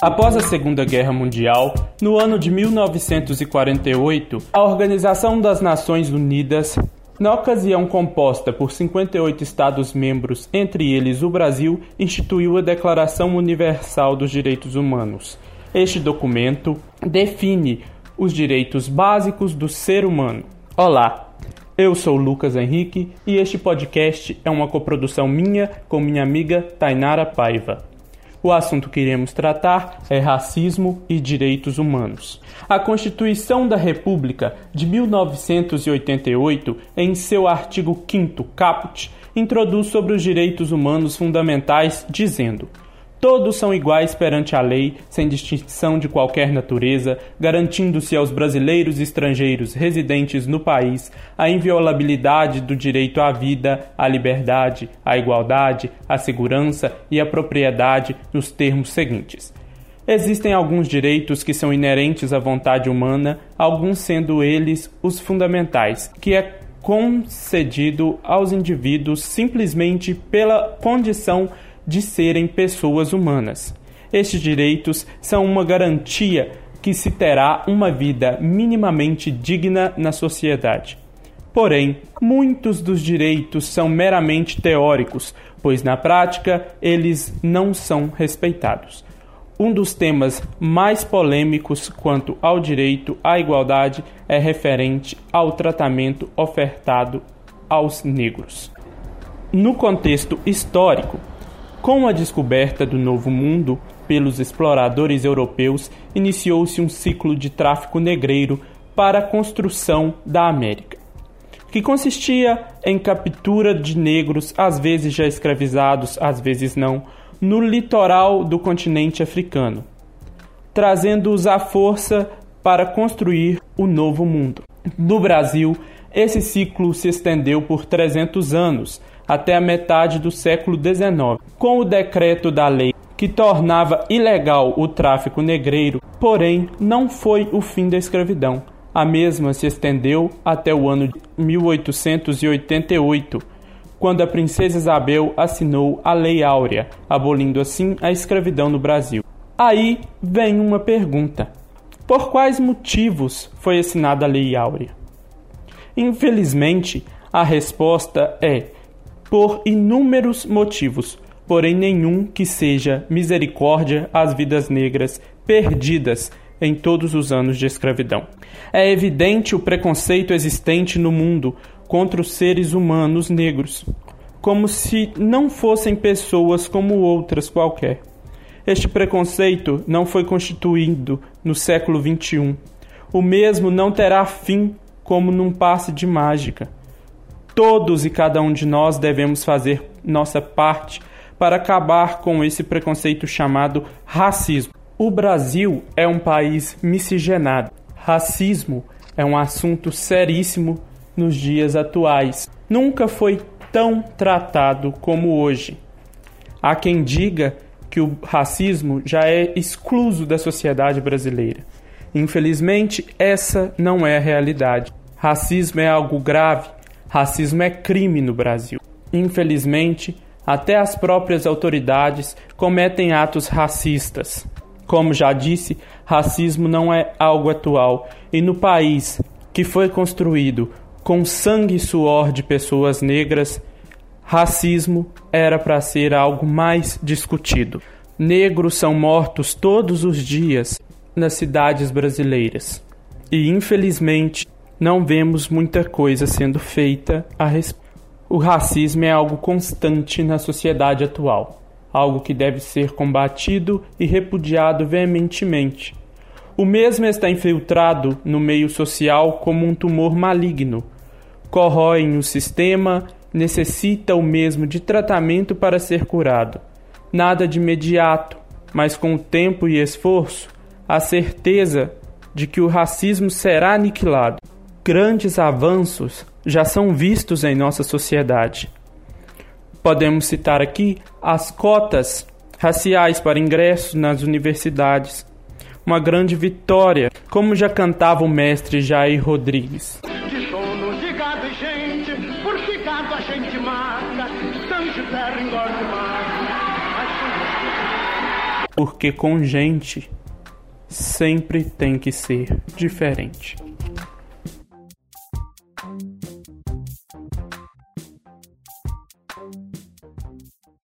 Após a Segunda Guerra Mundial, no ano de 1948, a Organização das Nações Unidas, na ocasião composta por 58 Estados-membros, entre eles o Brasil, instituiu a Declaração Universal dos Direitos Humanos. Este documento define os direitos básicos do ser humano. Olá, eu sou Lucas Henrique e este podcast é uma coprodução minha com minha amiga Tainara Paiva. O assunto que iremos tratar é racismo e direitos humanos. A Constituição da República de 1988, em seu artigo 5 caput, introduz sobre os direitos humanos fundamentais, dizendo: Todos são iguais perante a lei, sem distinção de qualquer natureza, garantindo-se aos brasileiros e estrangeiros residentes no país a inviolabilidade do direito à vida, à liberdade, à igualdade, à segurança e à propriedade nos termos seguintes. Existem alguns direitos que são inerentes à vontade humana, alguns sendo eles os fundamentais, que é concedido aos indivíduos simplesmente pela condição de serem pessoas humanas. Estes direitos são uma garantia que se terá uma vida minimamente digna na sociedade. Porém, muitos dos direitos são meramente teóricos, pois na prática eles não são respeitados. Um dos temas mais polêmicos quanto ao direito à igualdade é referente ao tratamento ofertado aos negros. No contexto histórico, com a descoberta do Novo Mundo pelos exploradores europeus, iniciou-se um ciclo de tráfico negreiro para a construção da América, que consistia em captura de negros, às vezes já escravizados, às vezes não, no litoral do continente africano, trazendo-os à força para construir o Novo Mundo. No Brasil, esse ciclo se estendeu por 300 anos, até a metade do século XIX. Com o decreto da lei que tornava ilegal o tráfico negreiro, porém não foi o fim da escravidão. A mesma se estendeu até o ano de 1888, quando a princesa Isabel assinou a Lei Áurea, abolindo assim a escravidão no Brasil. Aí vem uma pergunta: por quais motivos foi assinada a Lei Áurea? Infelizmente, a resposta é por inúmeros motivos, porém nenhum que seja misericórdia às vidas negras perdidas em todos os anos de escravidão. É evidente o preconceito existente no mundo contra os seres humanos negros, como se não fossem pessoas como outras qualquer. Este preconceito não foi constituído no século XXI. O mesmo não terá fim como num passe de mágica. Todos e cada um de nós devemos fazer nossa parte para acabar com esse preconceito chamado racismo. O Brasil é um país miscigenado. Racismo é um assunto seríssimo nos dias atuais. Nunca foi tão tratado como hoje. Há quem diga que o racismo já é excluso da sociedade brasileira. Infelizmente, essa não é a realidade. Racismo é algo grave Racismo é crime no Brasil. Infelizmente, até as próprias autoridades cometem atos racistas. Como já disse, racismo não é algo atual e no país que foi construído com sangue e suor de pessoas negras, racismo era para ser algo mais discutido. Negros são mortos todos os dias nas cidades brasileiras. E infelizmente, não vemos muita coisa sendo feita a respeito. O racismo é algo constante na sociedade atual, algo que deve ser combatido e repudiado veementemente. O mesmo está infiltrado no meio social como um tumor maligno. Corrói o sistema, necessita o mesmo de tratamento para ser curado. Nada de imediato, mas com tempo e esforço, a certeza de que o racismo será aniquilado grandes avanços já são vistos em nossa sociedade. Podemos citar aqui as cotas raciais para ingresso nas universidades, uma grande vitória, como já cantava o mestre Jair Rodrigues. De sono, de gado e gente, porque gado a gente mata, terra engorda porque com gente sempre tem que ser diferente.